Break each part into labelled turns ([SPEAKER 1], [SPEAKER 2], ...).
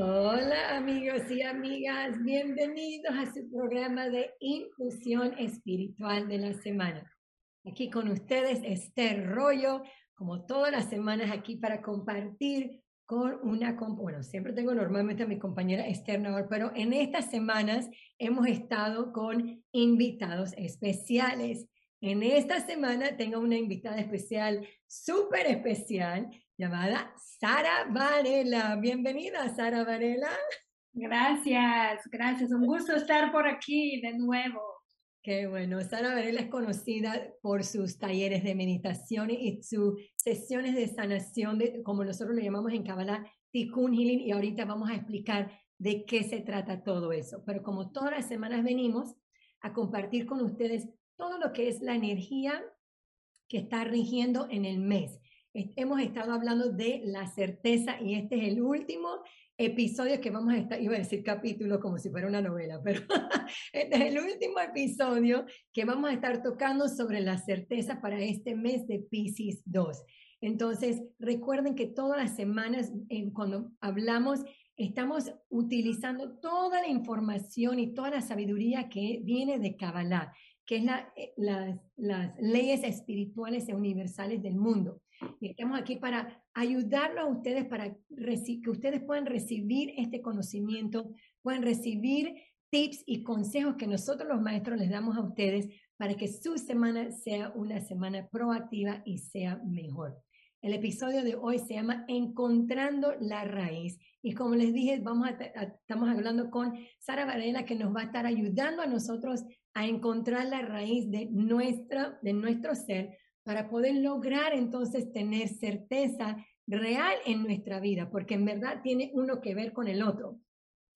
[SPEAKER 1] Hola amigos y amigas, bienvenidos a su programa de infusión espiritual de la semana. Aquí con ustedes Esther Rollo, como todas las semanas aquí para compartir con una, bueno, siempre tengo normalmente a mi compañera Esther pero en estas semanas hemos estado con invitados especiales. En esta semana tengo una invitada especial, súper especial, llamada Sara Varela. Bienvenida, Sara Varela.
[SPEAKER 2] Gracias, gracias. Un gusto estar por aquí de nuevo.
[SPEAKER 1] Qué bueno. Sara Varela es conocida por sus talleres de meditación y sus sesiones de sanación, de, como nosotros lo llamamos en Kabbalah, Tikkun Healing, y ahorita vamos a explicar de qué se trata todo eso. Pero como todas las semanas venimos a compartir con ustedes todo lo que es la energía que está rigiendo en el mes. Hemos estado hablando de la certeza y este es el último episodio que vamos a estar, iba a decir capítulo como si fuera una novela, pero este es el último episodio que vamos a estar tocando sobre la certeza para este mes de Pisces 2. Entonces, recuerden que todas las semanas, cuando hablamos, estamos utilizando toda la información y toda la sabiduría que viene de Kabbalah, que es eh, las leyes espirituales e universales del mundo. Y estamos aquí para ayudarlos a ustedes, para que ustedes puedan recibir este conocimiento, puedan recibir tips y consejos que nosotros los maestros les damos a ustedes para que su semana sea una semana proactiva y sea mejor. El episodio de hoy se llama Encontrando la raíz. Y como les dije, vamos a, estamos hablando con Sara Varela que nos va a estar ayudando a nosotros a encontrar la raíz de, nuestra, de nuestro ser para poder lograr entonces tener certeza real en nuestra vida, porque en verdad tiene uno que ver con el otro.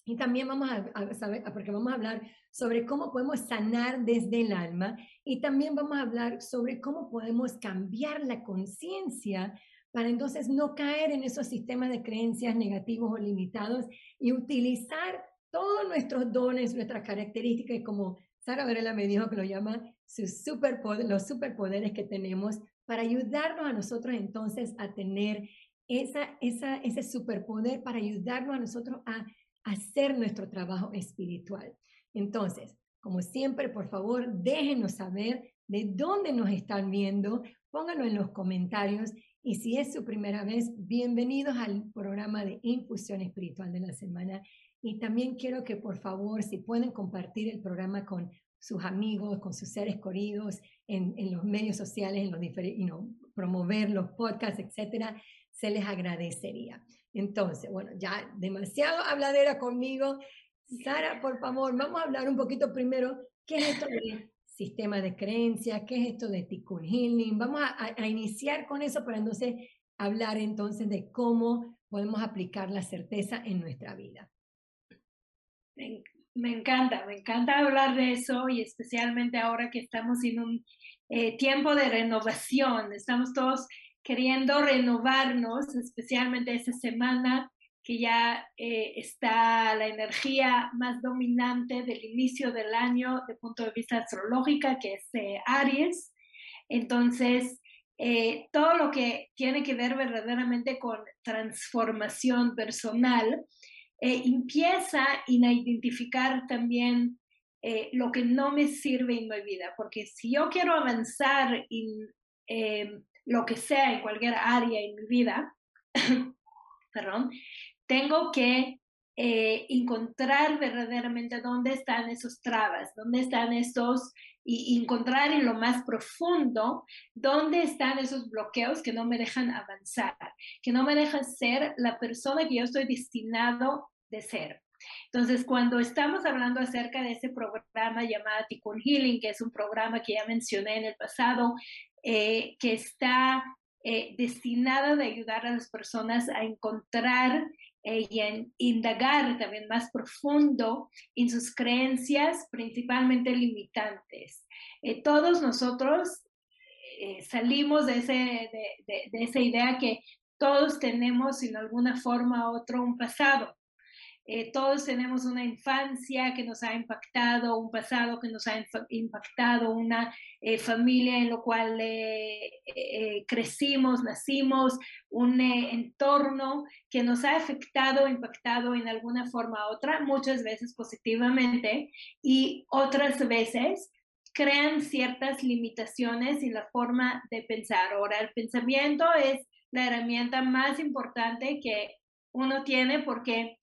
[SPEAKER 1] Y también vamos a, saber, porque vamos a hablar sobre cómo podemos sanar desde el alma y también vamos a hablar sobre cómo podemos cambiar la conciencia para entonces no caer en esos sistemas de creencias negativos o limitados y utilizar todos nuestros dones, nuestras características, como Sara Varela me dijo que lo llama sus superpoder, los superpoderes que tenemos para ayudarnos a nosotros entonces a tener esa, esa, ese superpoder para ayudarnos a nosotros a hacer nuestro trabajo espiritual. Entonces, como siempre, por favor, déjenos saber de dónde nos están viendo, pónganlo en los comentarios y si es su primera vez, bienvenidos al programa de Infusión Espiritual de la semana. Y también quiero que por favor, si pueden compartir el programa con sus amigos, con sus seres queridos, en, en los medios sociales, en los diferentes, you know, promover los podcasts, etcétera, se les agradecería. Entonces, bueno, ya demasiado habladera conmigo. Sara, por favor, vamos a hablar un poquito primero, ¿qué es esto del sistema de creencias? ¿Qué es esto de Tikkun Healing? Vamos a, a iniciar con eso para entonces hablar entonces de cómo podemos aplicar la certeza en nuestra vida.
[SPEAKER 2] Me encanta, me encanta hablar de eso y especialmente ahora que estamos en un eh, tiempo de renovación, estamos todos queriendo renovarnos, especialmente esta semana que ya eh, está la energía más dominante del inicio del año de punto de vista astrológico, que es eh, Aries. Entonces, todo lo que tiene que ver verdaderamente con transformación personal, eh, empieza a identificar también eh, lo que no me sirve en mi vida, porque si yo quiero avanzar en eh, lo que sea, en cualquier área en mi vida, perdón, tengo que encontrar verdaderamente dónde están esos trabas, dónde están estos, y encontrar en lo más profundo dónde están esos bloqueos que no me dejan avanzar, que no me dejan ser la persona que yo estoy destinado de ser. Entonces, cuando estamos hablando acerca de ese programa llamado Tikkun Healing, que es un programa que ya mencioné en el pasado, eh, que está eh, destinado a ayudar a las personas a encontrar eh, y a indagar también más profundo en sus creencias, principalmente limitantes. todos nosotros salimos de, ese, de, de esa idea que todos tenemos en alguna forma u otra un pasado eh, todos tenemos una infancia que nos ha impactado, un pasado que nos ha impactado, una eh, familia en la cual eh, crecimos, nacimos, un entorno que nos ha afectado, impactado en alguna forma u otra, muchas veces positivamente y otras veces crean ciertas limitaciones en la forma de pensar. Ahora, el pensamiento es la herramienta más importante que uno tiene porque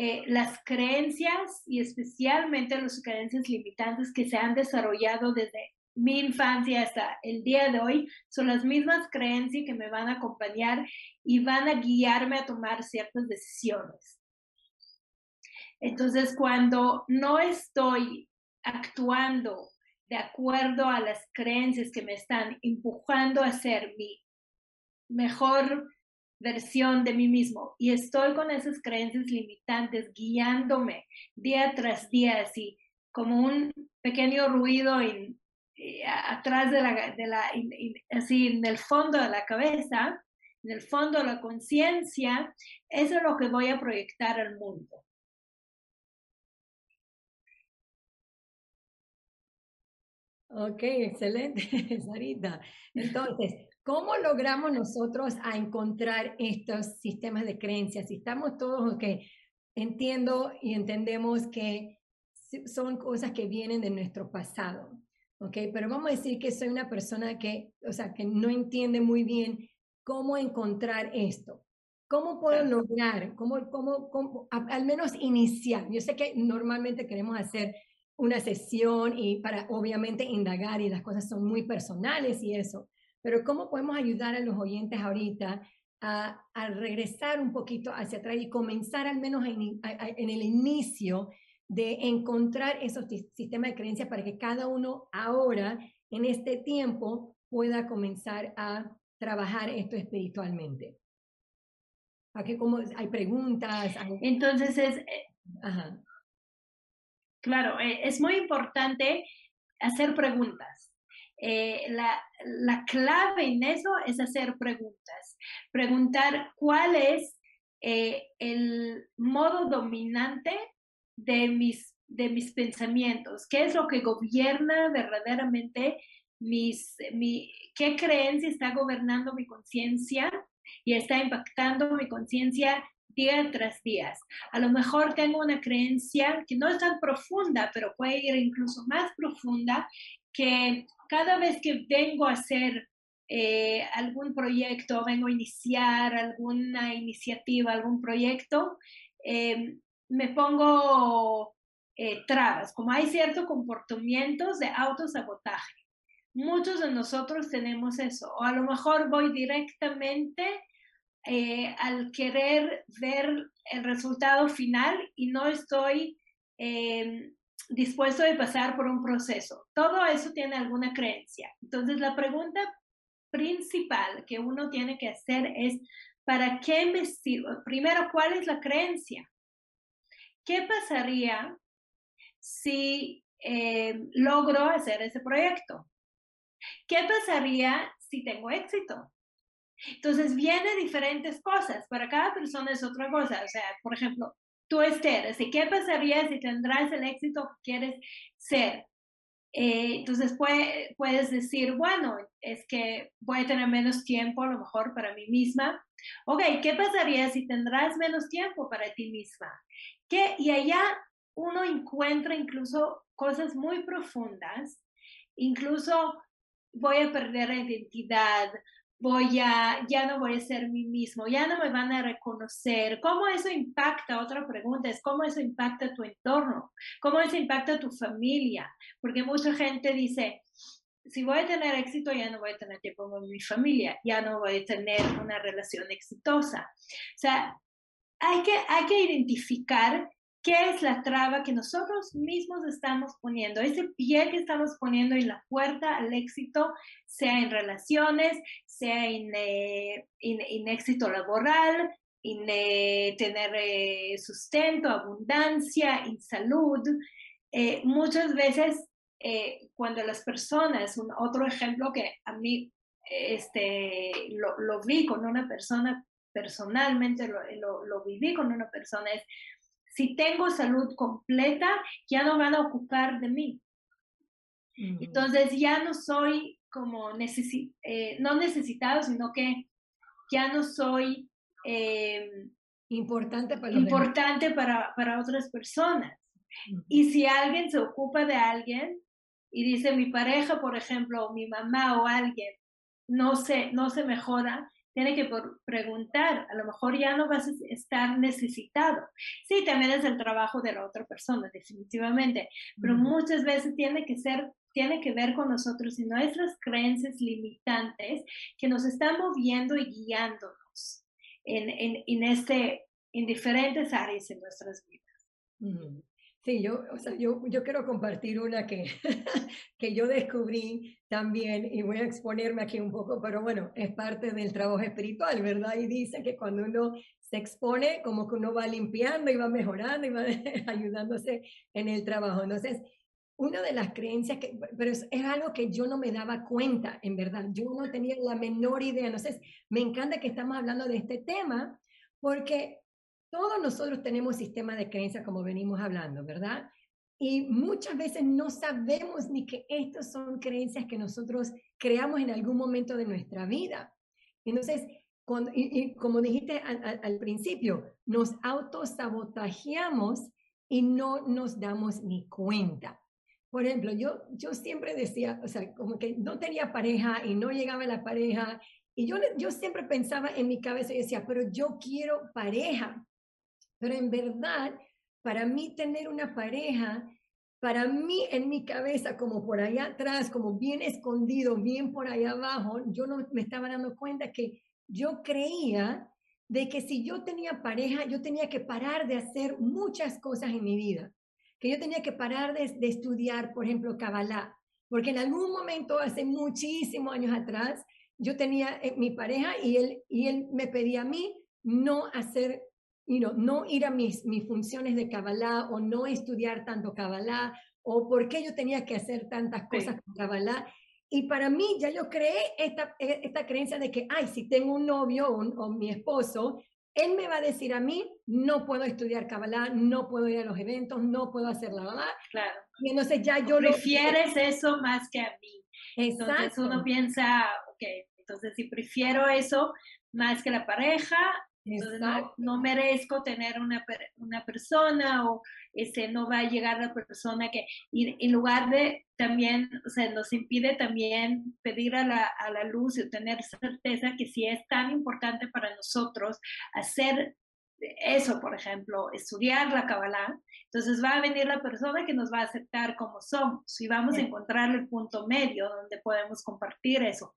[SPEAKER 2] eh, las creencias y especialmente las creencias limitantes que se han desarrollado desde mi infancia hasta el día de hoy son las mismas creencias que me van a acompañar y van a guiarme a tomar ciertas decisiones. Entonces, cuando no estoy actuando de acuerdo a las creencias que me están empujando a ser mi mejor versión de mí mismo y estoy con esas creencias limitantes guiándome día tras día, así como un pequeño ruido eh, atrás de la, de la así en el fondo de la cabeza, en el fondo de la conciencia, eso es lo que voy a proyectar al mundo.
[SPEAKER 1] Ok, excelente, Sarita. Entonces, ¿cómo logramos nosotros a encontrar estos sistemas de creencias? Si estamos todos, que entiendo y entendemos que son cosas que vienen de nuestro pasado, ¿ok? Pero vamos a decir que soy una persona que, o sea, que no entiende muy bien cómo encontrar esto. ¿Cómo puedo lograr, cómo, cómo, cómo, al menos iniciar? Yo sé que normalmente queremos hacer una sesión y para obviamente indagar y las cosas son muy personales y eso, pero ¿cómo podemos ayudar a los oyentes ahorita a, a regresar un poquito hacia atrás y comenzar al menos en, en el inicio de encontrar esos sistemas de creencias para que cada uno ahora, en este tiempo, pueda comenzar a trabajar esto espiritualmente? Aquí como hay preguntas.
[SPEAKER 2] Entonces es, eh, Ajá. Claro, eh, es muy importante hacer preguntas. Eh, la, clave en eso es hacer preguntas. Preguntar cuál es eh, el modo dominante de mis, de mis pensamientos, qué es lo que gobierna verdaderamente mis, mi, qué creencia está gobernando mi conciencia y está impactando mi conciencia día tras día. A lo mejor tengo una creencia que no es tan profunda, pero puede ir incluso más profunda, que cada vez que vengo a hacer eh, algún proyecto, vengo a iniciar alguna iniciativa, algún proyecto, em, me pongo eh, trabas, como hay ciertos comportamientos de autosabotaje. Muchos de nosotros tenemos eso, o a lo mejor voy directamente eh, al querer ver el resultado final y no estoy eh, dispuesto a pasar por un proceso. Todo eso tiene alguna creencia. Entonces, la pregunta principal que uno tiene que hacer es, ¿para qué investigo? Primero, ¿cuál es la creencia? ¿Qué pasaría si eh, logro hacer ese proyecto? ¿Qué pasaría si tengo éxito? Entonces, viene diferentes cosas. Para cada persona es otra cosa. O sea, por ejemplo, tú, Esther, ¿qué pasaría si tendrás el éxito que quieres ser? Eh, entonces puedes decir, bueno, es que voy a tener menos tiempo a lo mejor para mí misma. Ok, ¿qué pasaría si tendrás menos tiempo para ti misma? ¿Qué? Y allá uno encuentra incluso cosas muy profundas, incluso voy a perder la identidad, voy a, ya no voy a ser mí mismo, ya no me van a reconocer. ¿Cómo eso impacta? Otra pregunta es, ¿cómo eso impacta tu entorno? ¿Cómo eso impacta tu familia? Porque mucha gente dice, si voy a tener éxito, ya no voy a tener tiempo con mi familia, ya no voy a tener una relación exitosa. O sea, hay que, hay que identificar ¿Qué es la traba que nosotros mismos estamos poniendo? Ese pie que estamos poniendo en la puerta al éxito, sea en relaciones, sea en, eh, éxito laboral, en eh, tener eh, sustento, abundancia, en salud. muchas veces cuando las personas, un, otro ejemplo que a mí este, lo, vi con una persona, personalmente lo, lo, lo viví con una persona, es si tengo salud completa, ya no van a ocupar de mí. Entonces ya no soy como eh, no necesitado, sino que ya no soy
[SPEAKER 1] eh, importante, para,
[SPEAKER 2] importante para, para, otras personas. Y si alguien se ocupa de alguien y dice mi pareja, por ejemplo, o mi mamá o alguien, no se, no se mejora, tiene que preguntar, a lo mejor ya no vas a estar necesitado. Sí, también es el trabajo de la otra persona, definitivamente, pero muchas veces tiene que ser tiene que ver con nosotros y nuestras creencias limitantes que nos están moviendo y guiándonos en, en, en, este, en diferentes áreas en nuestras vidas.
[SPEAKER 1] Sí, yo, o sea, yo, yo quiero compartir una que, que yo descubrí también y voy a exponerme aquí un poco, pero bueno, es parte del trabajo espiritual, ¿verdad? Y dice que cuando uno se expone, como que uno va limpiando y va mejorando y va ayudándose en el trabajo. Entonces, una de las creencias, que, pero es, algo que yo no me daba cuenta, en verdad, yo no tenía la menor idea. Entonces, me encanta que estamos hablando de este tema, porque todos nosotros tenemos sistema de creencias como venimos hablando, ¿verdad? Y muchas veces no sabemos ni que estas son creencias que nosotros creamos en algún momento de nuestra vida. Entonces, como dijiste al, al principio, nos autosabotajeamos y no nos damos ni cuenta. Por ejemplo, yo, yo siempre decía, o sea, como que no tenía pareja y no llegaba la pareja. Y yo, yo siempre pensaba en mi cabeza y decía, pero yo quiero pareja. Pero en verdad, para mí tener una pareja, para mí en mi cabeza, como por allá atrás, como bien escondido, bien por allá abajo, yo no me estaba dando cuenta que yo creía de que si yo tenía pareja, yo tenía que parar de hacer muchas cosas en mi vida. Que yo tenía que parar de, estudiar, por ejemplo, Kabbalah, porque en algún momento, hace muchísimos años atrás, yo tenía eh, mi pareja y él, y él me pedía a mí no hacer, you know, no ir a mis, mis funciones de Kabbalah o no estudiar tanto Kabbalah o por qué yo tenía que hacer tantas cosas con Kabbalah. Y para mí ya yo creé esta, e, esta creencia de que, ay, si tengo un novio o, o mi esposo, él me va a decir a mí, no puedo estudiar Kabbalah, no puedo ir a los eventos, no puedo hacer la verdad.
[SPEAKER 2] Claro.
[SPEAKER 1] Y entonces ya yo
[SPEAKER 2] Prefieres eso más que a mí. Exacto. Entonces uno piensa, ok, entonces si prefiero eso más que la pareja, entonces no, no, merezco tener una, una persona o ese, no va a llegar la persona que, y en lugar de también, o sea, nos impide también pedir a la, a la luz y tener certeza que si es tan importante para nosotros hacer eso, por ejemplo, estudiar la Kabbalah, entonces va a venir la persona que nos va a aceptar como somos y vamos a encontrar el punto medio donde podemos compartir eso.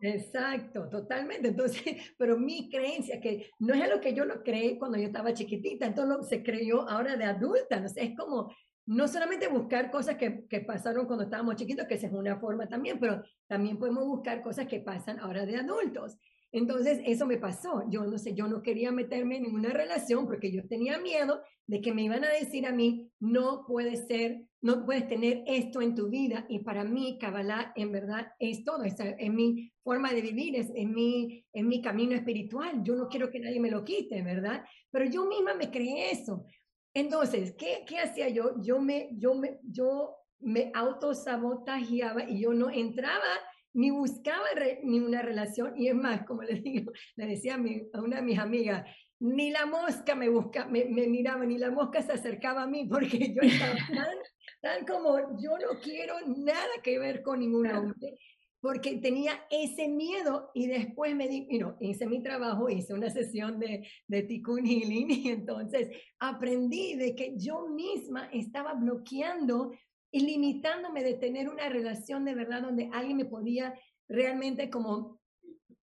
[SPEAKER 1] Exacto, totalmente. Entonces, pero mi creencia, que no es lo que yo lo creí cuando yo estaba chiquitita, entonces lo, se creyó ahora de adulta. ¿no? Es como no solamente buscar cosas que, que pasaron cuando estábamos chiquitos, que esa es una forma también, pero también podemos buscar cosas que pasan ahora de adultos. Entonces, eso me pasó. Yo no sé, yo no quería meterme en ninguna relación porque yo tenía miedo de que me iban a decir a mí, no puede ser, no puedes tener esto en tu vida. Y para mí, Kabbalah en verdad es todo, es, es mi forma de vivir, es, es, mi, es mi camino espiritual. Yo no quiero que nadie me lo quite, ¿verdad? Pero yo misma me creé eso. Entonces, ¿qué, qué hacía yo? Yo me, yo me, yo me autosabotajeaba y yo no entraba ni buscaba ni una relación, y es más, como le digo, le decía a, mi, a una de mis amigas, ni la mosca me busca, me, me, miraba, ni la mosca se acercaba a mí, porque yo estaba tan, tan como, yo no quiero nada que ver con ningún hombre, porque tenía ese miedo y después me di, you know, hice mi trabajo, hice una sesión de, de Tikkun Healing y entonces aprendí de que yo misma estaba bloqueando y limitándome de tener una relación de verdad donde alguien me podía realmente como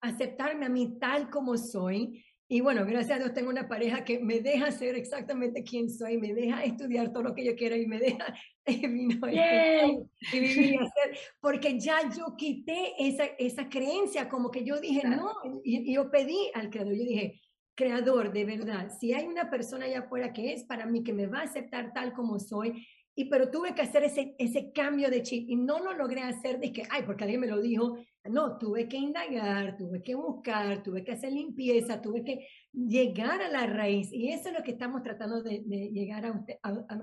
[SPEAKER 1] aceptarme a mí tal como soy. Y bueno, gracias a Dios tengo una pareja que me deja ser exactamente quien soy, me deja estudiar todo lo que yo quiero y me deja vivir y hacer, porque ya yo quité esa, esa creencia, como que yo dije, no, y, y yo pedí al creador, yo dije, creador, de verdad, si hay una persona allá afuera que es para mí, que me va a aceptar tal como soy, y pero tuve que hacer ese, ese cambio de chip y no lo logré hacer de que, ay, porque alguien me lo dijo. No, tuve que indagar, tuve que buscar, tuve que hacer limpieza, tuve que llegar a la raíz. Y eso es lo que estamos tratando de, llegar a,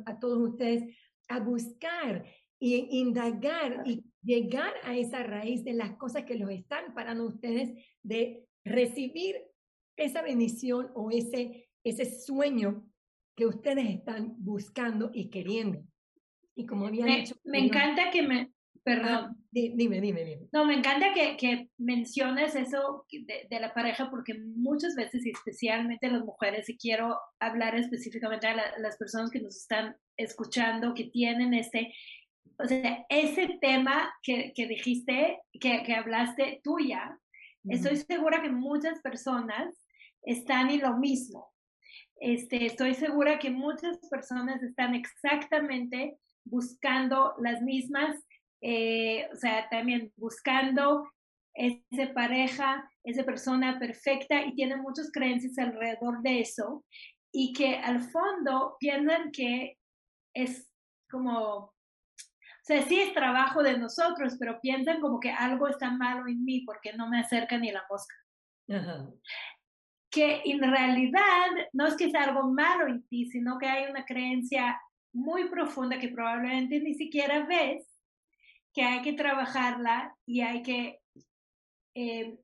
[SPEAKER 1] a, todos ustedes, a buscar y indagar y llegar a esa raíz de las cosas que los están parando ustedes de recibir esa bendición o ese, ese sueño que ustedes están buscando y queriendo. Y como
[SPEAKER 2] me,
[SPEAKER 1] dicho...
[SPEAKER 2] Me encanta que me... Perdón.
[SPEAKER 1] dime, dime, dime.
[SPEAKER 2] No, me encanta que, que menciones eso de, la pareja porque muchas veces, y especialmente las mujeres, y quiero hablar específicamente a las personas que nos están escuchando, que tienen este, o sea, ese tema que, que dijiste, que, que hablaste tuya, estoy segura que muchas personas están en lo mismo. Este, estoy segura que muchas personas están exactamente buscando las mismas, eh, o sea, también buscando esa pareja, esa persona perfecta y tienen muchas creencias alrededor de eso y que al fondo piensan que es como, o sea, sí es trabajo de nosotros, pero piensan como que algo está malo en mí porque no me acerca ni la mosca. Que en realidad no es que sea algo malo en ti, sino que hay una creencia muy profunda que probablemente ni siquiera ves, que hay que trabajarla y hay que eh,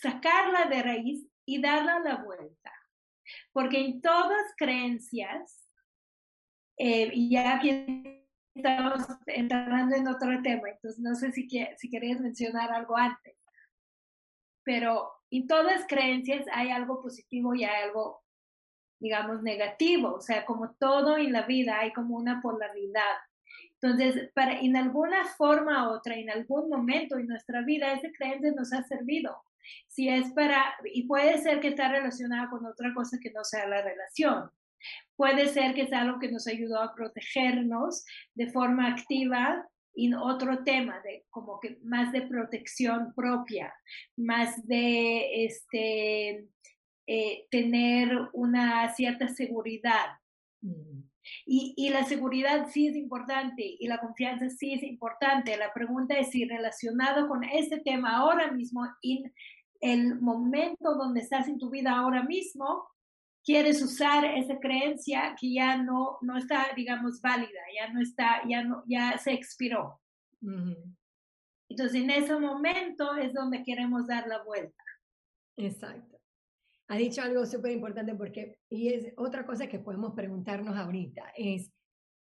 [SPEAKER 2] sacarla de raíz y darla la vuelta. Porque en todas creencias, eh, ya aquí estamos entrando en otro tema, entonces no sé si, si querías mencionar algo antes, pero en todas creencias hay algo positivo y hay algo digamos, negativo, o sea, como todo en la vida hay como una polaridad. Entonces, para, en alguna forma u otra, en algún momento en nuestra vida, ese creencia nos ha servido. Si es para, y puede ser que está relacionado con otra cosa que no sea la relación. Puede ser que sea algo que nos ayudó a protegernos de forma activa en otro tema, de como que más de protección propia, más de este, eh, tener una cierta seguridad. Mm. Y, y, la seguridad sí es importante y la confianza sí es importante. La pregunta es si relacionado con este tema ahora mismo, en el momento donde estás en tu vida ahora mismo, quieres usar esa creencia que ya no, no está, digamos, válida, ya no está, ya, no, ya se expiró. Entonces, en ese momento es donde queremos dar la vuelta.
[SPEAKER 1] Exacto ha dicho algo súper importante porque, y es otra cosa que podemos preguntarnos ahorita, es,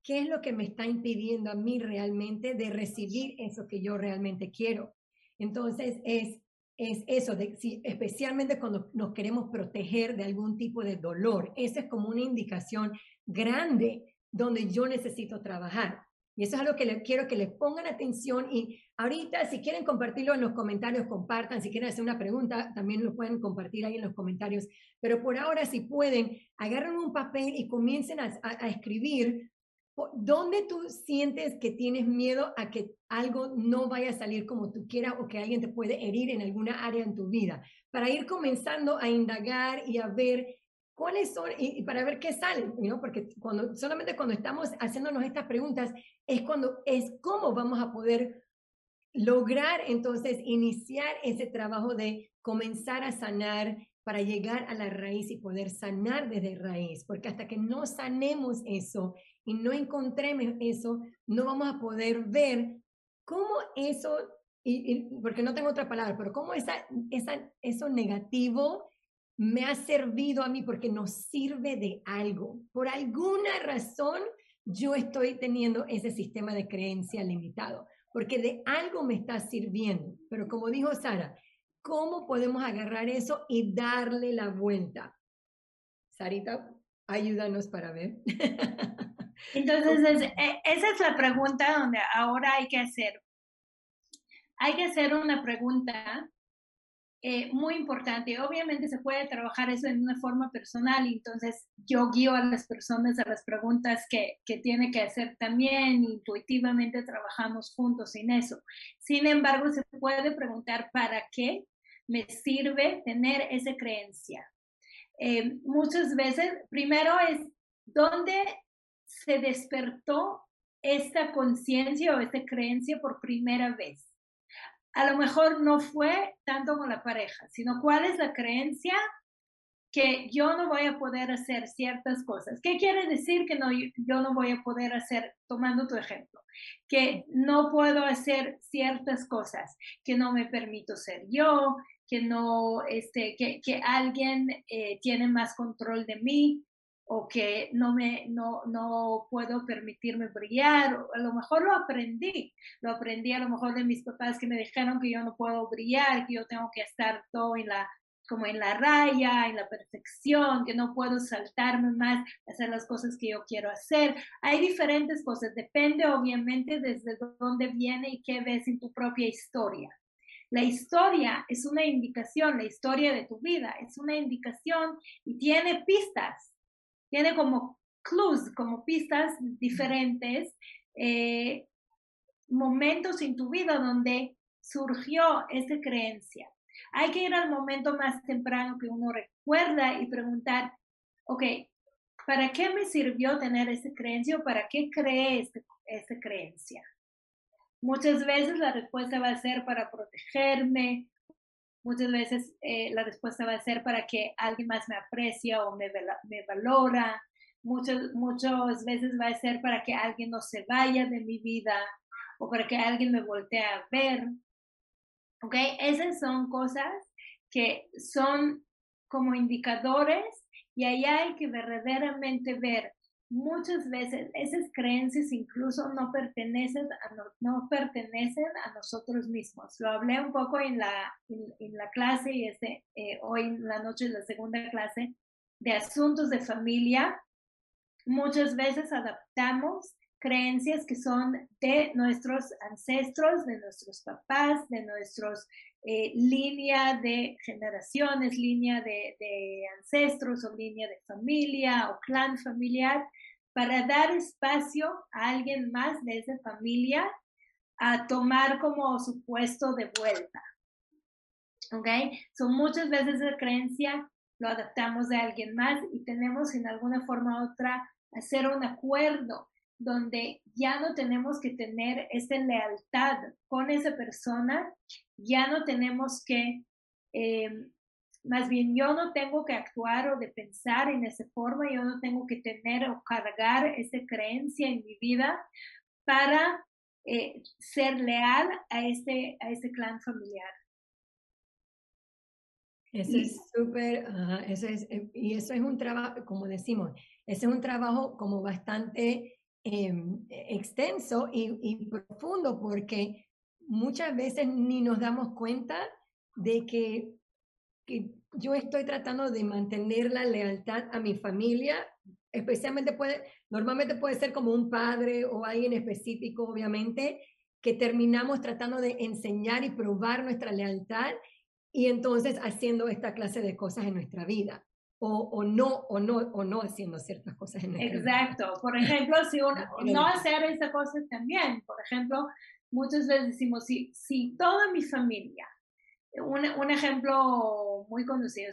[SPEAKER 1] ¿qué es lo que me está impidiendo a mí realmente de recibir eso que yo realmente quiero? Entonces, es, es eso, de, si, especialmente cuando nos queremos proteger de algún tipo de dolor. Esa es como una indicación grande donde yo necesito trabajar. Y eso es algo que le, quiero que les pongan atención y ahorita si quieren compartirlo en los comentarios, compartan, si quieren hacer una pregunta, también lo pueden compartir ahí en los comentarios, pero por ahora si pueden, agarren un papel y comiencen a, a, escribir dónde tú sientes que tienes miedo a que algo no vaya a salir como tú quieras o que alguien te puede herir en alguna área en tu vida, para ir comenzando a indagar y a ver cuáles son, y, para ver qué sale, ¿no? Porque cuando, solamente cuando estamos haciéndonos estas preguntas es cuando, es cómo vamos a poder lograr entonces iniciar ese trabajo de comenzar a sanar para llegar a la raíz y poder sanar desde raíz, porque hasta que no sanemos eso y no encontremos eso, no vamos a poder ver cómo eso, y, porque no tengo otra palabra, pero cómo esa, esa, eso negativo me ha servido a mí porque nos sirve de algo. Por alguna razón, yo estoy teniendo ese sistema de creencia limitado, porque de algo me está sirviendo. Pero como dijo Sara, ¿cómo podemos agarrar eso y darle la vuelta? Sarita, ayúdanos para ver.
[SPEAKER 2] Entonces, e, esa es la pregunta donde ahora hay que hacer. Hay que hacer una pregunta eh, muy importante. Obviamente se puede trabajar eso en una forma personal, entonces yo guío a las personas a las preguntas que, que tiene que hacer también, intuitivamente trabajamos juntos en eso. Sin embargo, se puede preguntar para qué me sirve tener esa creencia. Eh, muchas veces, primero es, ¿dónde se despertó esta conciencia o esta creencia por primera vez. A lo mejor no fue tanto con la pareja, sino cuál es la creencia que yo no voy a poder hacer ciertas cosas. ¿Qué quiere decir que no, yo no voy a poder hacer, tomando tu ejemplo, que no puedo hacer ciertas cosas, que no me permito ser yo, que no, este, que, que alguien eh, tiene más control de mí o que no me, no, no puedo permitirme brillar, a lo mejor lo aprendí, lo aprendí a lo mejor de mis papás que me dijeron que yo no puedo brillar, que yo tengo que estar todo en la como en la raya, en la perfección, que no puedo saltarme más, hacer las cosas que yo quiero hacer. Hay diferentes cosas, depende obviamente desde dónde viene y qué ves en tu propia historia. La historia es una indicación, la historia de tu vida es una indicación y tiene pistas, tiene como clues, como pistas diferentes, eh, momentos en tu vida donde surgió esa creencia. Hay que ir al momento más temprano que uno recuerda y preguntar, ok, ¿para qué me sirvió tener esa creencia o para qué creé esa este, creencia? Muchas veces la respuesta va a ser para protegerme, muchas veces eh, la respuesta va a ser para que alguien más me aprecia o me, me valora, muchas, muchas veces va a ser para que alguien no se vaya de mi vida o para que alguien me voltee a ver. ¿Ok? Esas son cosas que son como indicadores y ahí hay que verdaderamente ver. Muchas veces esas creencias incluso no pertenecen a, no, pertenecen a nosotros mismos. Lo hablé un poco en la, en, la clase y este, eh, hoy en la noche de la segunda clase de asuntos de familia. Muchas veces adaptamos creencias que son de nuestros ancestros, de nuestros papás, de nuestros eh, línea de generaciones, línea de, ancestros o línea de familia o clan familiar, para dar espacio a alguien más de esa familia a tomar como su puesto de vuelta. ¿Ok? Son muchas veces la creencia lo adaptamos de alguien más y tenemos en alguna forma u otra hacer un acuerdo donde ya no tenemos que tener esa lealtad con esa persona, ya no tenemos que, eh, más bien yo no tengo que actuar o de pensar en esa forma, yo no tengo que tener o cargar esa creencia en mi vida para eh, ser leal a este, a este clan familiar.
[SPEAKER 1] Eso es súper, eso es, eh, y eso es un trabajo, como decimos, ese es un trabajo como bastante Em, extenso y, profundo porque muchas veces ni nos damos cuenta de que, que, yo estoy tratando de mantener la lealtad a mi familia, especialmente puede, normalmente puede ser como un padre o alguien específico, obviamente, que terminamos tratando de enseñar y probar nuestra lealtad y entonces haciendo esta clase de cosas en nuestra vida o, no, o, no, o no haciendo ciertas cosas en
[SPEAKER 2] Exacto. Por ejemplo, si uno, no hacer esa cosa también. Por ejemplo, muchas veces decimos, si, si toda mi familia, un, un ejemplo muy conocido,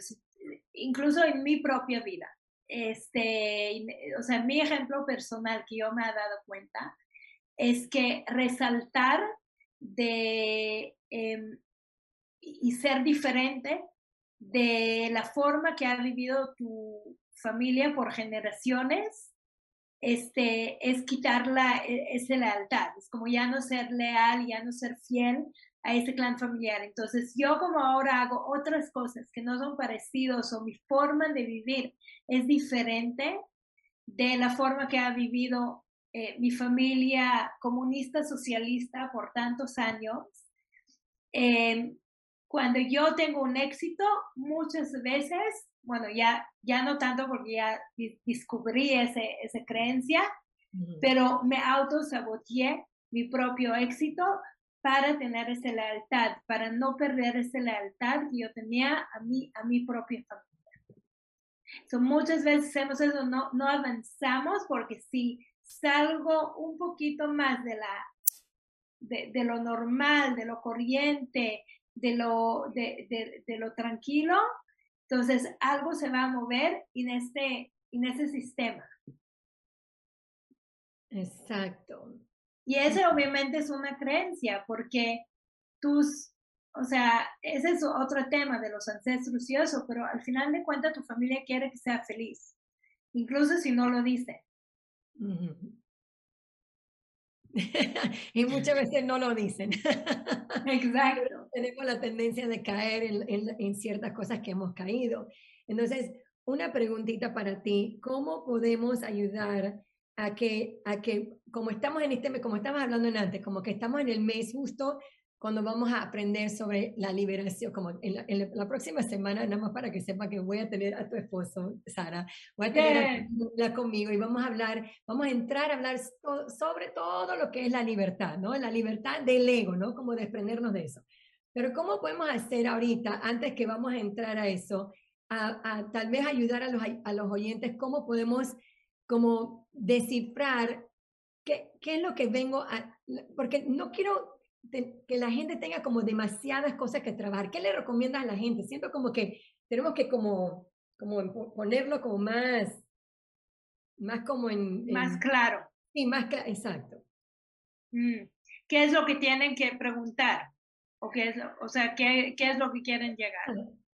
[SPEAKER 2] incluso en mi propia vida, este, o sea, mi ejemplo personal que yo me he dado cuenta es que resaltar de em, y ser diferente de la forma que ha vivido tu familia por generaciones, este, es quitarla esa lealtad, es como ya no ser leal, ya no ser fiel a ese clan familiar. Entonces yo como ahora hago otras cosas que no son parecidos o mi forma de vivir es diferente de la forma que ha vivido eh, mi familia comunista socialista por tantos años, eh, cuando yo tengo un éxito, muchas veces, bueno, ya, ya no tanto porque ya descubrí ese, esa creencia, pero me autosaboteé mi propio éxito para tener esa lealtad, para no perder esa lealtad que yo tenía a mí, a mi propia familia. So, muchas veces hacemos eso, no, no avanzamos porque si salgo un poquito más de, la, de, de lo normal, de lo corriente, de lo, de, de, lo tranquilo, entonces algo se va a mover en este, en este sistema.
[SPEAKER 1] Exacto.
[SPEAKER 2] Y ese obviamente es una creencia, porque tus, o sea, ese es otro tema de los ancestros y eso, pero al final de cuentas tu familia quiere que sea feliz, incluso si no lo dice.
[SPEAKER 1] y muchas veces no lo dicen.
[SPEAKER 2] Exacto.
[SPEAKER 1] Tenemos la tendencia de caer en, en, ciertas cosas que hemos caído. Entonces, una preguntita para ti, ¿cómo podemos ayudar a que, a que como estamos en este, como estamos hablando en antes, como que estamos en el mes justo cuando vamos a aprender sobre la liberación, como en la, próxima semana, nada más para que sepa que voy a tener a tu esposo, Sara, voy a tener conmigo y vamos a hablar, vamos a entrar a hablar sobre todo lo que es la libertad, ¿no? La libertad del ego, ¿no? Como desprendernos de eso. Pero ¿cómo podemos hacer ahorita, antes que vamos a entrar a eso, a, tal vez ayudar a los, a los oyentes, cómo podemos como descifrar qué, qué es lo que vengo a, porque no quiero que la gente tenga como demasiadas cosas que trabajar. ¿Qué le recomiendas a la gente? Siento como que tenemos que como, como ponerlo como más, más como en...
[SPEAKER 2] Más claro.
[SPEAKER 1] Sí, más claro, exacto.
[SPEAKER 2] Mm. ¿Qué es lo que tienen que preguntar? ¿O, qué es o sea, ¿qué, ¿qué, es lo que quieren llegar?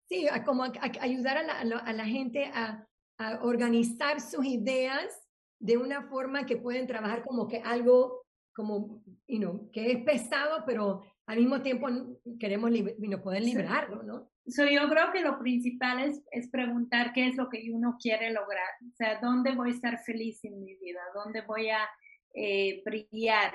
[SPEAKER 1] Sí, como ayudar a la, a la gente a, a organizar sus ideas de una forma que pueden trabajar como que algo como, you know, que es pesado, pero al mismo tiempo queremos poder liberarlo, ¿no?
[SPEAKER 2] So, yo creo que lo principal es, es preguntar qué es lo que uno quiere lograr, o sea, dónde voy a estar feliz en mi vida, dónde voy a eh, brillar,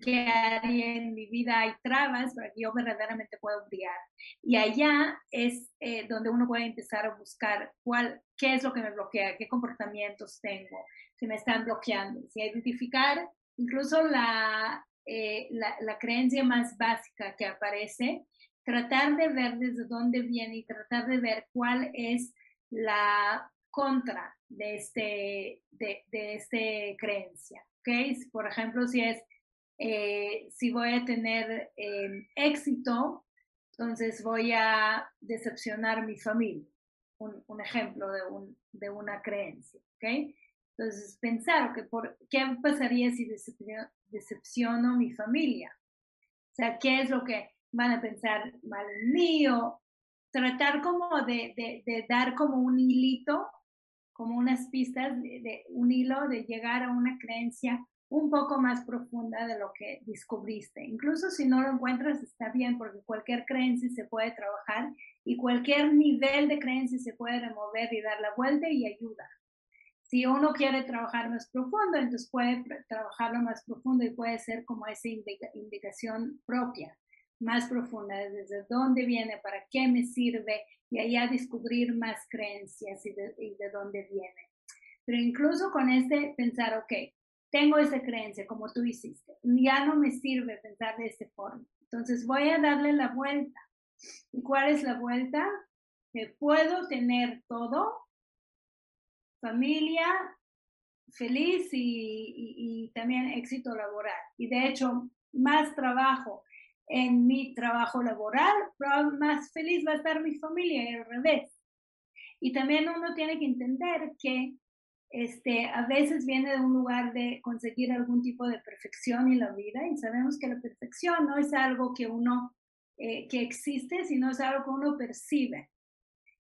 [SPEAKER 2] qué área en mi vida hay trabas para que yo verdaderamente pueda brillar. Y allá es eh, donde uno puede empezar a buscar cuál, qué es lo que me bloquea, qué comportamientos tengo, si me están bloqueando. Si identificar incluso la, eh, la, la creencia más básica que aparece, tratar de ver desde dónde viene y tratar de ver cuál es la contra de este, de, de este creencia. ¿okay? Por ejemplo, si es eh, si voy a tener eh, éxito, entonces voy a decepcionar mi familia. Un, ejemplo de, un, de, una creencia, ¿ok? Entonces, pensar que por, qué pasaría si decepciono, mi familia. O sea, ¿qué es lo que van a pensar mal mío? Tratar como de, de, de, dar como un hilito, como unas pistas, de, un hilo de llegar a una creencia un poco más profunda de lo que descubriste. Incluso si no lo encuentras, está bien, porque cualquier creencia se puede trabajar y cualquier nivel de creencia se puede remover y dar la vuelta y ayuda. Si uno quiere trabajar más profundo, entonces puede trabajarlo más profundo y puede ser como esa indicación propia, más profunda, desde dónde viene, para qué me sirve y allá descubrir más creencias y de, dónde viene. Pero incluso con este pensar, ok, tengo esa creencia como tú hiciste, ya no me sirve pensar de esta forma. Entonces voy a darle la vuelta. ¿Y cuál es la vuelta? Que puedo tener todo, familia feliz y, también éxito laboral. Y de hecho, más trabajo en mi trabajo laboral, más feliz va a estar mi familia y al revés. Y también uno tiene que entender que este, a veces viene de un lugar de conseguir algún tipo de perfección en la vida y sabemos que la perfección no es algo que uno, eh, que existe, sino es algo que uno percibe.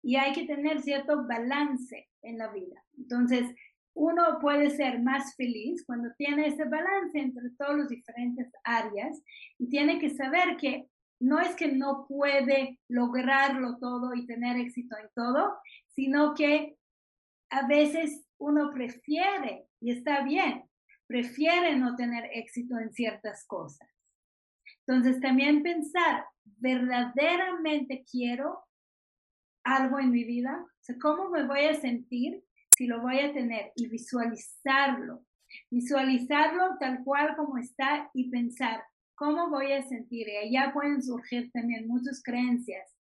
[SPEAKER 2] Y hay que tener cierto balance en la vida. Entonces, uno puede ser más feliz cuando tiene ese balance entre todos los diferentes áreas y tiene que saber que no es que no puede lograrlo todo y tener éxito en todo, sino que a veces uno prefiere, y está bien, prefiere no tener éxito en ciertas cosas. Entonces también pensar, verdaderamente quiero algo en mi vida, ¿cómo me voy a sentir si lo voy a tener? Y visualizarlo, visualizarlo tal cual como está y pensar, ¿cómo voy a sentir? Y allá pueden surgir también muchas creencias.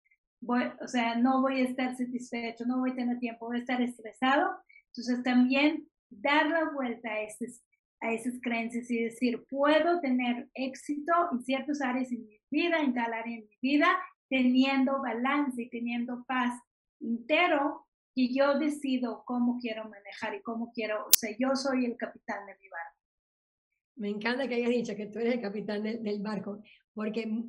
[SPEAKER 2] O sea, no voy a estar satisfecho, no voy a tener tiempo, voy a estar estresado entonces también dar la vuelta a esas, a esas creencias y decir, puedo tener éxito en ciertas áreas en mi vida, en tal área en mi vida, teniendo balance y teniendo paz entero y yo decido cómo quiero manejar y cómo quiero, o sea, yo soy el capitán de mi barco.
[SPEAKER 1] Me encanta que hayas dicho que tú eres el capitán del, barco, porque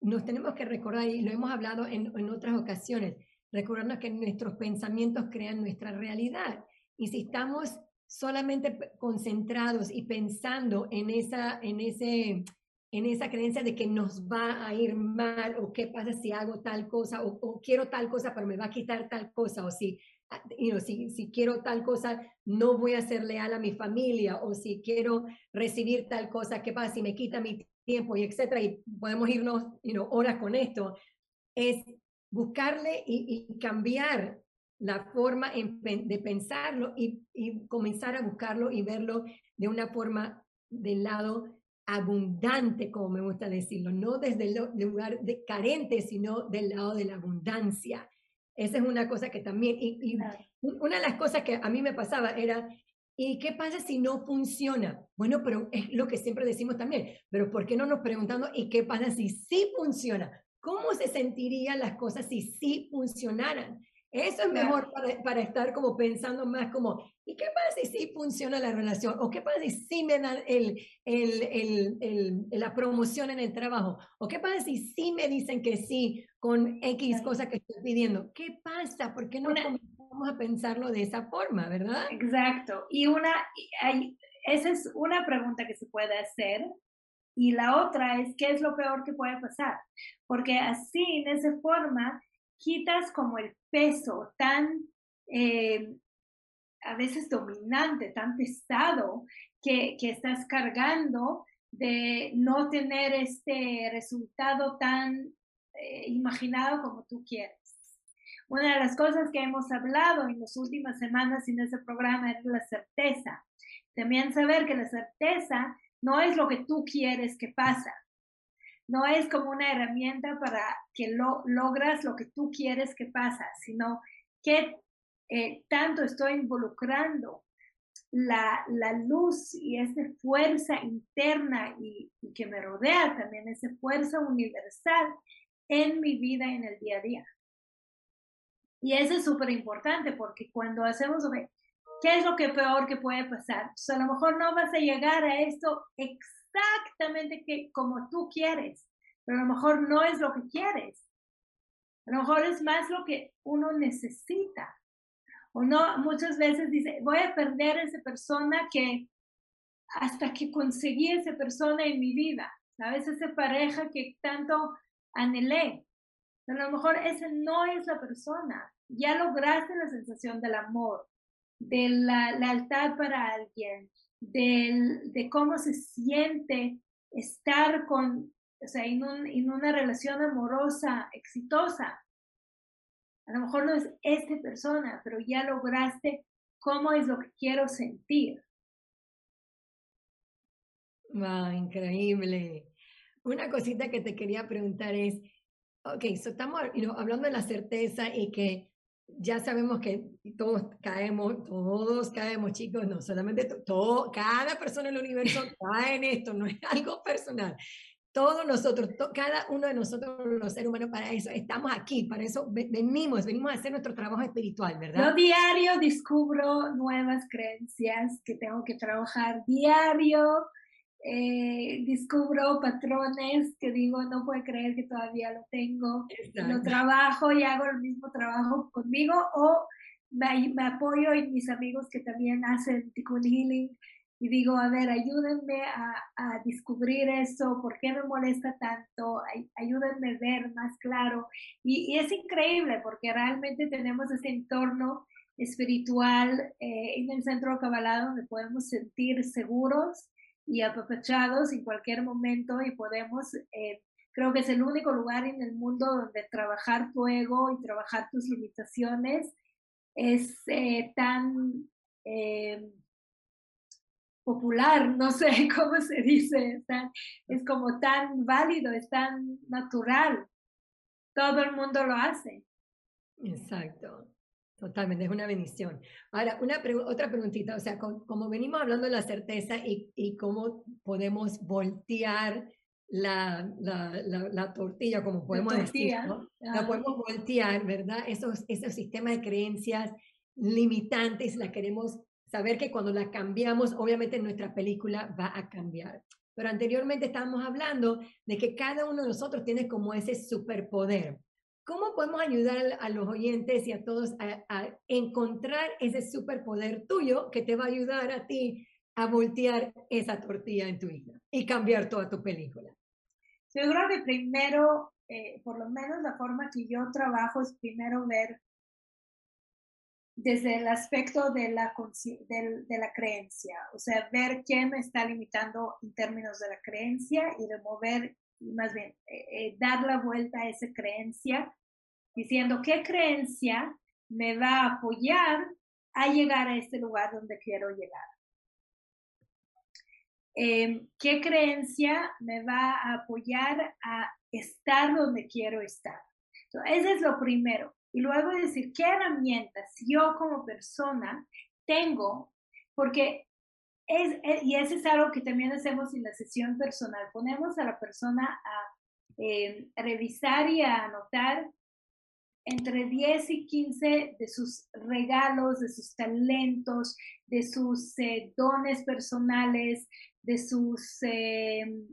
[SPEAKER 1] nos tenemos que recordar, y lo hemos hablado en, en otras ocasiones, recordarnos que nuestros pensamientos crean nuestra realidad. Y si estamos solamente concentrados y pensando en esa, en ese, en esa creencia de que nos va a ir mal o qué pasa si hago tal cosa o, quiero tal cosa pero me va a quitar tal cosa o si, ah, si, si quiero tal cosa no voy a ser leal a mi familia o si quiero recibir tal cosa, qué pasa si me quita mi tiempo y etcétera y podemos irnos you horas con esto, es buscarle y, y cambiar la forma de pensarlo y, y, comenzar a buscarlo y verlo de una forma del lado abundante, como me gusta decirlo, no desde el lugar de carente, sino del lado de la abundancia. Esa es una cosa que también, y, una de las cosas que a mí me pasaba era, ¿y qué pasa si no funciona? Bueno, pero es lo que siempre decimos también, pero ¿por qué no nos preguntamos, ¿y qué pasa si sí funciona? ¿Cómo se sentirían las cosas si sí funcionaran? Eso es mejor para, para, estar como pensando más como, ¿y qué pasa si sí funciona la relación? ¿O qué pasa si sí me dan el, el, el, el, la promoción en el trabajo? ¿O qué pasa si sí me dicen que sí con X cosa que estoy pidiendo? ¿Qué pasa? ¿Por qué no comenzamos a pensarlo de esa forma, verdad?
[SPEAKER 2] Exacto. Y una, hay, esa es una pregunta que se puede hacer. Y la otra es, ¿qué es lo peor que puede pasar? Porque así, de esa forma, quitas como el peso tan eh, a veces dominante, tan pesado que, que, estás cargando de no tener este resultado tan eh, imaginado como tú quieres. Una de las cosas que hemos hablado en las últimas semanas en ese programa es la certeza. También saber que la certeza no es lo que tú quieres que pasa, no es como una herramienta para que lo, logras lo que tú quieres que pasa, sino que eh, tanto estoy involucrando la, la, luz y esa fuerza interna y, que me rodea también, esa fuerza universal en mi vida en el día a día. Y eso es súper importante porque cuando hacemos, ¿qué es lo que peor que puede pasar? Pues a lo mejor no vas a llegar a esto exactamente que, como tú quieres, pero a lo mejor no es lo que quieres. A lo mejor es más lo que uno necesita. O muchas veces dice, voy a perder a esa persona que hasta que conseguí esa persona en mi vida, ¿sabes? Esa pareja que tanto anhelé. Pero a lo mejor esa no es la persona. Ya lograste la sensación del amor, de la lealtad para alguien, de cómo se siente estar con, o sea, en, en una relación amorosa exitosa. A lo mejor no es esta persona, pero ya lograste cómo es lo que quiero sentir.
[SPEAKER 1] Wow, increíble. Una cosita que te quería preguntar es, ok, estamos hablando de la certeza y que ya sabemos que todos caemos, todos caemos, chicos, no solamente todo, cada persona en el universo cae en esto, no es algo personal. Todos nosotros, cada uno de nosotros, los seres humanos, para eso estamos aquí, para eso venimos, venimos a hacer nuestro trabajo espiritual, ¿verdad?
[SPEAKER 2] Yo diario descubro nuevas creencias que tengo que trabajar diario, eh, descubro patrones que digo, no puedo creer que todavía lo tengo, lo trabajo y hago el mismo trabajo conmigo o me, me, apoyo en mis amigos que también hacen Tikkun Healing y digo, a ver, ayúdenme a, a, descubrir eso, por qué me molesta tanto, ayúdenme a ver más claro. Y, y es increíble porque realmente tenemos ese entorno espiritual eh, en el centro de Kabbalah donde podemos sentir seguros y apapachados en cualquier momento y podemos, eh, creo que es el único lugar en el mundo donde trabajar tu ego y trabajar tus limitaciones es eh, tan popular, no sé cómo se dice, es como tan válido, es tan natural. Todo el mundo lo hace.
[SPEAKER 1] Exacto, totalmente, es una bendición. Ahora, una otra preguntita, o sea, como venimos hablando de la certeza y, y cómo podemos voltear la, la, la, tortilla, como podemos decir, la podemos voltear, ¿verdad? Esos, esos sistemas de creencias limitantes, la queremos saber que cuando la cambiamos, obviamente nuestra película va a cambiar. Pero anteriormente estábamos hablando de que cada uno de nosotros tiene como ese superpoder. ¿Cómo podemos ayudar a los oyentes y a todos a, a encontrar ese superpoder tuyo que te va a ayudar a ti a voltear esa tortilla en tu vida y cambiar toda tu película?
[SPEAKER 2] Yo creo que primero, eh, por lo menos la forma que yo trabajo es primero ver desde el aspecto de la, de, la creencia, o sea, ver qué me está limitando en términos de la creencia y remover, más bien, eh, eh, dar la vuelta a esa creencia, diciendo qué creencia me va a apoyar a llegar a este lugar donde quiero llegar. Em, ¿Qué creencia me va a apoyar a estar donde quiero estar? Entonces, ese es lo primero. Y luego decir, ¿qué herramientas yo como persona tengo? Porque es, eh, y eso es algo que también hacemos en la sesión personal. Ponemos a la persona a em, revisar y a anotar entre 10 y 15 de sus regalos, de sus talentos, de sus eh, dones personales, de sus, em,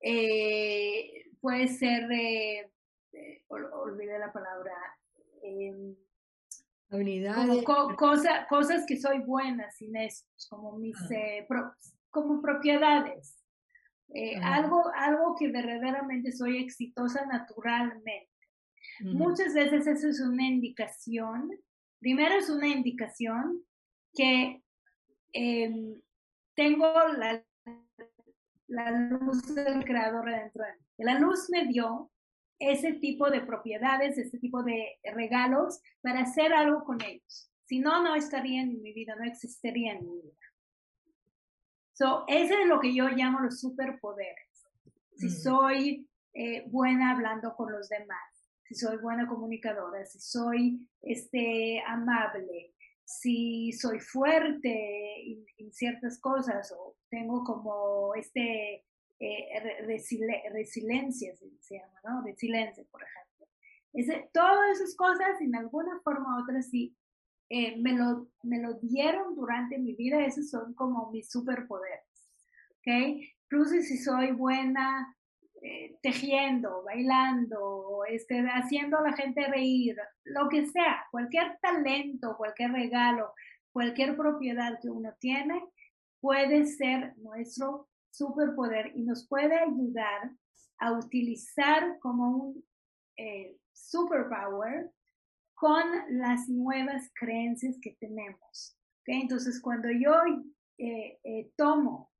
[SPEAKER 2] eh, puede ser, eh, olvidé la palabra, eh,
[SPEAKER 1] habilidades.
[SPEAKER 2] cosas que soy buena sin eso, como mis, ah. como propiedades. algo, algo que verdaderamente soy exitosa naturalmente. Muchas veces eso es una indicación, primero es una indicación que em, tengo la, la luz del creador dentro de mí. La luz me dio ese tipo de propiedades, ese tipo de regalos para hacer algo con ellos. Si no, no estaría en mi vida, no existiría en mi vida. So, ese es lo que yo llamo los superpoderes. Si soy eh, buena hablando con los demás, si soy buena comunicadora, si soy este, amable, si soy fuerte en, ciertas cosas o tengo como este eh, resiliencia, se llama, ¿no? Resiliencia, por ejemplo. Ese, todas esas cosas, en alguna forma u otra, sí, eh, me, lo, me lo dieron durante mi vida, esos son como mis superpoderes. ¿Ok? Incluso si soy buena eh, tejiendo, bailando, este, haciendo a la gente reír, lo que sea, cualquier talento, cualquier regalo, cualquier propiedad que uno tiene, puede ser nuestro superpoder y nos puede ayudar a utilizar como un eh, superpower con las nuevas creencias que tenemos. Entonces, cuando yo eh, tomo,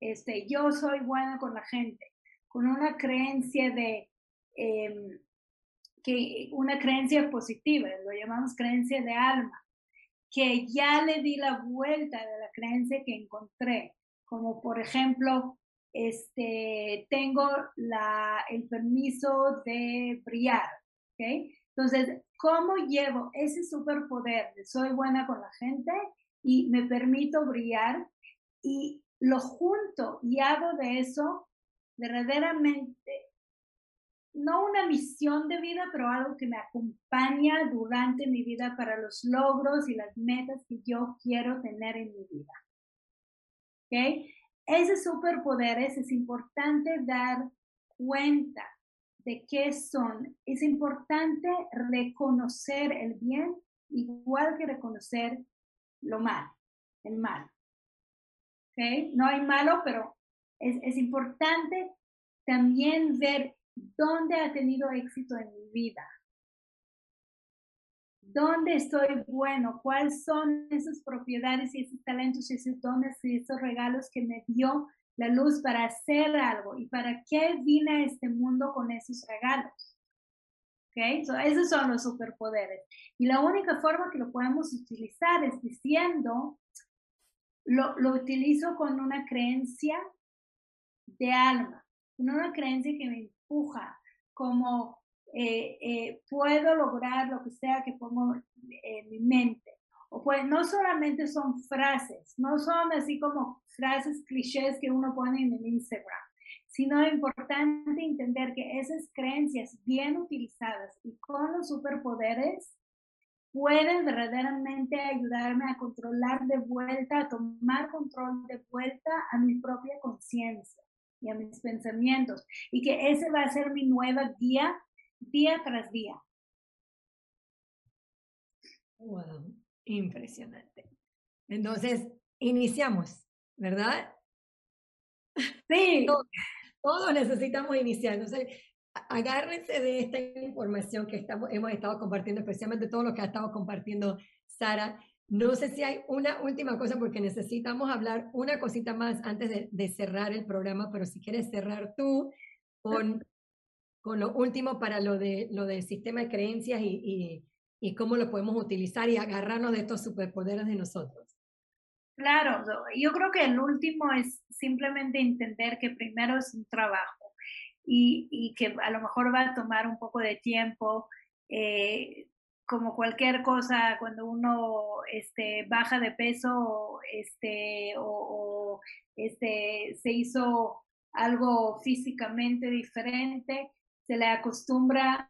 [SPEAKER 2] este, yo soy buena con la gente, con una creencia de, em, que una creencia positiva, lo llamamos creencia de alma, que ya le di la vuelta de la creencia que encontré, como por ejemplo, este, tengo la, el permiso de brillar, ¿ok? Entonces, ¿cómo llevo ese superpoder de soy buena con la gente y me permito brillar y lo junto y hago de eso verdaderamente, no una misión de vida, pero algo que me acompaña durante mi vida para los logros y las metas que yo quiero tener en mi vida. ¿Ok? Ese superpoderes es importante dar cuenta de qué son. Es importante reconocer el bien igual que reconocer lo malo, el mal. ¿Okay? No hay malo, pero es, importante también ver dónde ha tenido éxito en mi vida. ¿Dónde estoy bueno? ¿Cuáles son esas propiedades y esos talentos y esos dones y esos regalos que me dio la luz para hacer algo? ¿Y para qué vine a este mundo con esos regalos? ¿Okay? esos son los superpoderes. Y la única forma que lo podemos utilizar es diciendo, lo, lo utilizo con una creencia de alma, una creencia que me empuja, como eh, eh, puedo lograr lo que sea que pongo en mi mente, o pues no solamente son frases, no son así como frases clichés que uno pone en el Instagram, sino es importante entender que esas creencias bien utilizadas y con los superpoderes pueden verdaderamente ayudarme a controlar de vuelta, a tomar control de vuelta a mi propia conciencia y a mis pensamientos. Y que ese va a ser mi nueva guía día tras día.
[SPEAKER 1] Wow, impresionante. Entonces, iniciamos, ¿verdad?
[SPEAKER 2] Sí.
[SPEAKER 1] Todos, necesitamos iniciar. Entonces, agárrense de esta información que estamos, hemos estado compartiendo, especialmente todo lo que ha estado compartiendo Sara. No sé si hay una última cosa porque necesitamos hablar una cosita más antes de, cerrar el programa, pero si quieres cerrar tú con, con lo último para lo, de, lo del sistema de creencias y, y, cómo lo podemos utilizar y agarrarnos de estos superpoderes de nosotros.
[SPEAKER 2] Claro, yo creo que el último es simplemente entender que primero es un trabajo y, y que a lo mejor va a tomar un poco de tiempo. Eh, como cualquier cosa, cuando uno este, baja de peso este, o, este, se hizo algo físicamente diferente, se le acostumbra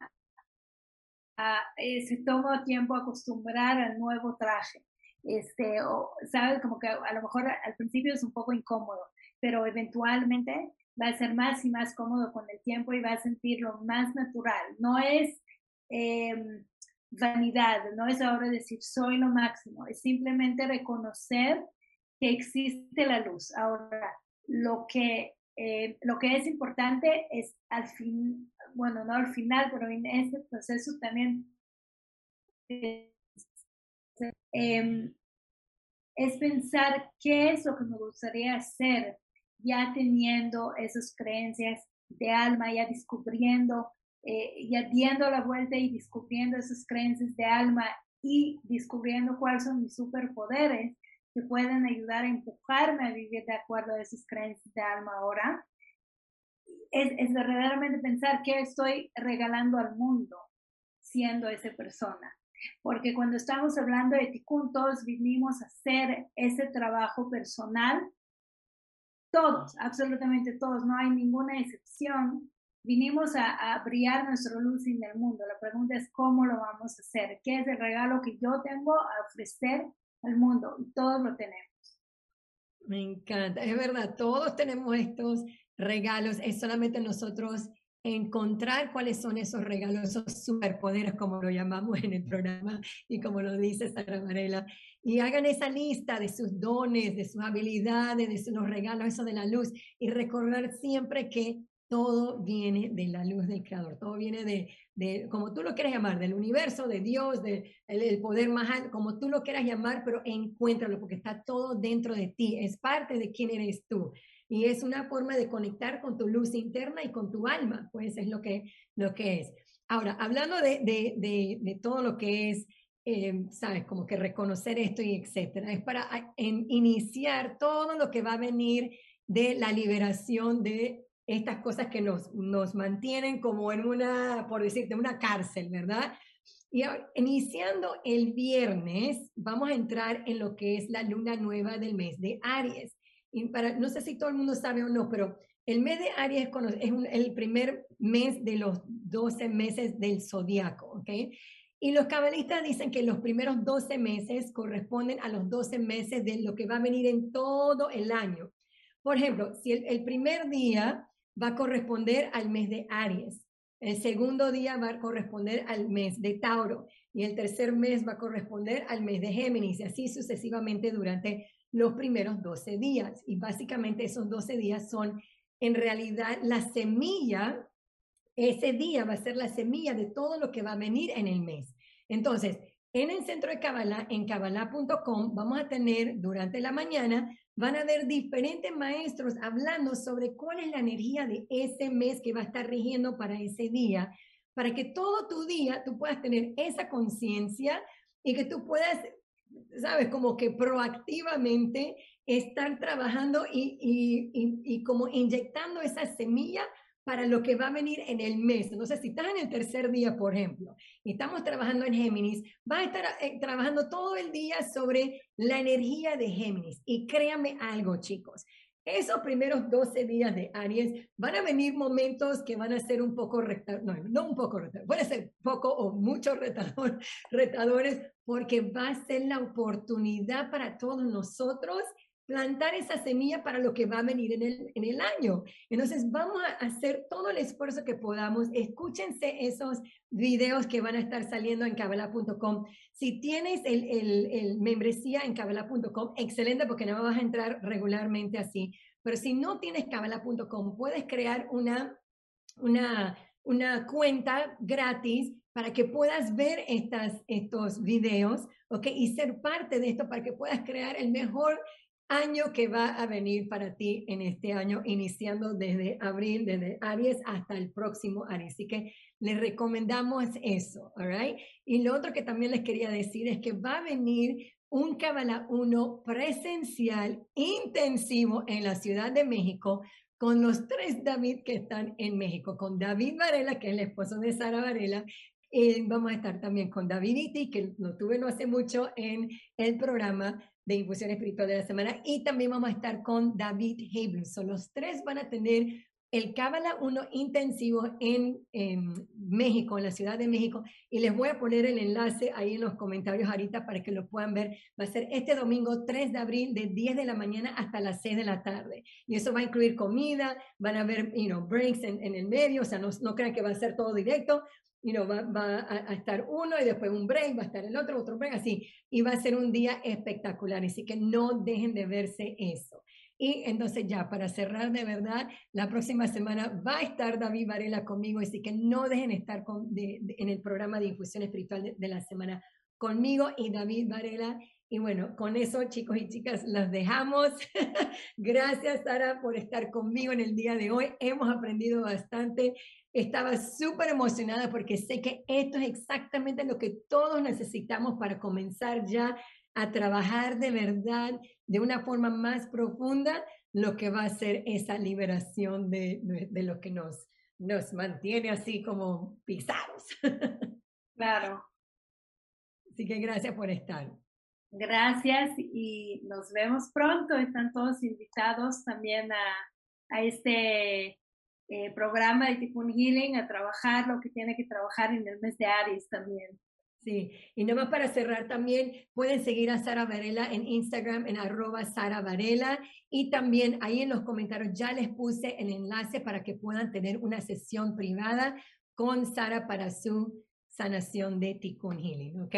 [SPEAKER 2] a, eh, se toma tiempo acostumbrar al nuevo traje. Este, o, ¿sabes? Como que a lo mejor al principio es un poco incómodo, pero eventualmente va a ser más y más cómodo con el tiempo y va a sentirlo más natural. No es em, vanidad, no es ahora decir soy lo máximo, es simplemente reconocer que existe la luz. Ahora, lo que, eh, lo que es importante es al fin, bueno, no al final, pero en ese proceso también em, es pensar qué es lo que me gustaría hacer ya teniendo esas creencias de alma, ya descubriendo, eh, ya dando la vuelta y descubriendo esas creencias de alma y descubriendo cuáles son mis superpoderes que pueden ayudar a empujarme a vivir de acuerdo a esas creencias de alma ahora, es, es verdaderamente pensar qué estoy regalando al mundo siendo esa persona. Porque cuando estamos hablando de Tikkun, todos vinimos a hacer ese trabajo personal todos, absolutamente todos, no hay ninguna excepción. Vinimos a, brillar nuestra luz en el mundo. La pregunta es cómo lo vamos a hacer, qué es el regalo que yo tengo a ofrecer al mundo y todos lo tenemos.
[SPEAKER 1] Me encanta, es verdad, todos tenemos estos regalos, es solamente nosotros encontrar cuáles son esos regalos, esos superpoderes, como lo llamamos en el programa y como lo dice Sara Varela, y hagan esa lista de sus dones, de sus habilidades, de sus regalos, eso de la luz, y recordar siempre que todo viene de la luz del Creador, todo viene de, de como tú lo quieras llamar, del universo, de Dios, del el poder más alto, como tú lo quieras llamar, pero encuéntralo porque está todo dentro de ti, es parte de quién eres tú y es una forma de conectar con tu luz interna y con tu alma, pues es lo que, lo que es. Ahora, hablando de, de, de, todo lo que es, eh, sabes, como que reconocer esto y etcétera, es para iniciar todo lo que va a venir de la liberación de estas cosas que nos, nos mantienen como en una, por decirte, una cárcel, ¿verdad? Y iniciando el viernes, vamos a entrar en lo que es la luna nueva del mes de Aries no sé si todo el mundo sabe o no, pero el mes de Aries es, el primer mes de los 12 meses del zodiaco, ¿ok? Y los cabalistas dicen que los primeros 12 meses corresponden a los 12 meses de lo que va a venir en todo el año. Por ejemplo, si el, primer día va a corresponder al mes de Aries, el segundo día va a corresponder al mes de Tauro y el tercer mes va a corresponder al mes de Géminis y así sucesivamente durante los primeros 12 días. Y básicamente esos 12 días son en realidad la semilla, ese día va a ser la semilla de todo lo que va a venir en el mes. Entonces, en el centro de Kabbalah, en kabbalah.com, vamos a tener durante la mañana, van a haber diferentes maestros hablando sobre cuál es la energía de ese mes que va a estar rigiendo para ese día, para que todo tu día tú puedas tener esa conciencia y que tú puedas ¿sabes? Como que proactivamente estar trabajando y, y, y, como inyectando esa semilla para lo que va a venir en el mes. Entonces, si estás en el tercer día, por ejemplo, y estamos trabajando en Géminis, va a estar eh, trabajando todo el día sobre la energía de Géminis. Y créame algo, chicos, esos primeros 12 días de Aries van a venir momentos que van a ser un poco retadores, no, un poco retadores, van a ser poco o mucho retador, retadores, porque va a ser la oportunidad para todos nosotros plantar esa semilla para lo que va a venir en el, en el año. Entonces, vamos a hacer todo el esfuerzo que podamos. Escúchense esos videos que van a estar saliendo en cabala.com. Si tienes el, el, el membresía en cabala.com, excelente porque no vas a entrar regularmente así. Pero si no tienes cabala.com, puedes crear una, una, una cuenta gratis para que puedas ver estas, estos videos, ¿ok? Y ser parte de esto para que puedas crear el mejor año que va a venir para ti en este año, iniciando desde abril, desde Aries hasta el próximo Aries. Así que les recomendamos eso, ¿all Y lo otro que también les quería decir es que va a venir un Kabbalah 1 presencial intensivo en la Ciudad de México con los tres David que están en México, con David Varela, que es el esposo de Sara Varela, y vamos a estar también con David Iti, que lo tuve no hace mucho en el programa, de Infusión Espiritual de la Semana. Y también vamos a estar con David Son Los tres van a tener el Cábala 1 intensivo en, México, en la Ciudad de México, y les voy a poner el enlace ahí en los comentarios ahorita para que lo puedan ver. Va a ser este domingo 3 de abril de 10 de la mañana hasta las 6 de la tarde. Y eso va a incluir comida, van a haber you know, breaks en, en el medio, o sea, no, no crean que va a ser todo directo, you know, va, va a, estar uno y después un break, va a estar el otro, otro break, así. Y va a ser un día espectacular. Así que no dejen de verse eso. Y entonces ya, para cerrar de verdad, la próxima semana va a estar David Varela conmigo, así que no dejen de estar con, en el programa de infusión espiritual de, de la semana conmigo y David Varela. Y bueno, con eso, chicos y chicas, las dejamos. Gracias, Sara, por estar conmigo en el día de hoy. Hemos aprendido bastante. Estaba súper emocionada porque sé que esto es exactamente lo que todos necesitamos para comenzar ya a trabajar de verdad, de una forma más profunda, lo que va a ser esa liberación de, de, lo que nos, nos mantiene así como pisados.
[SPEAKER 2] Claro.
[SPEAKER 1] Así que gracias por estar.
[SPEAKER 2] Gracias y nos vemos pronto. Están todos invitados también a, a este eh, programa de Healing a trabajar lo que tiene que trabajar en el mes de Aries también.
[SPEAKER 1] Sí, y nomás para cerrar también, pueden seguir a Sara Varela en Instagram en arroba Sara Varela y también ahí en los comentarios ya les puse el enlace para que puedan tener una sesión privada con Sara para su sanación de Tikkun Healing, ¿ok?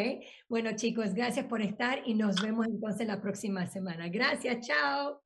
[SPEAKER 1] Bueno chicos, gracias por estar y nos vemos entonces la próxima semana. Gracias, chao.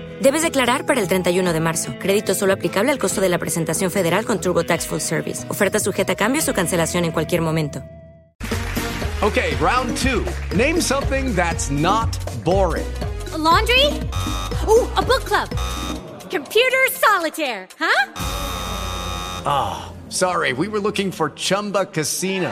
[SPEAKER 3] Debes declarar para el 31 de marzo. Crédito solo aplicable al costo de la presentación federal con Turbo Tax Full Service. Oferta sujeta a cambios o cancelación en cualquier momento.
[SPEAKER 4] Okay, round two. Name something that's not boring.
[SPEAKER 5] laundry? Ooh, a book club. Computer solitaire, huh?
[SPEAKER 4] Ah, oh, sorry. We were looking for Chumba Casino.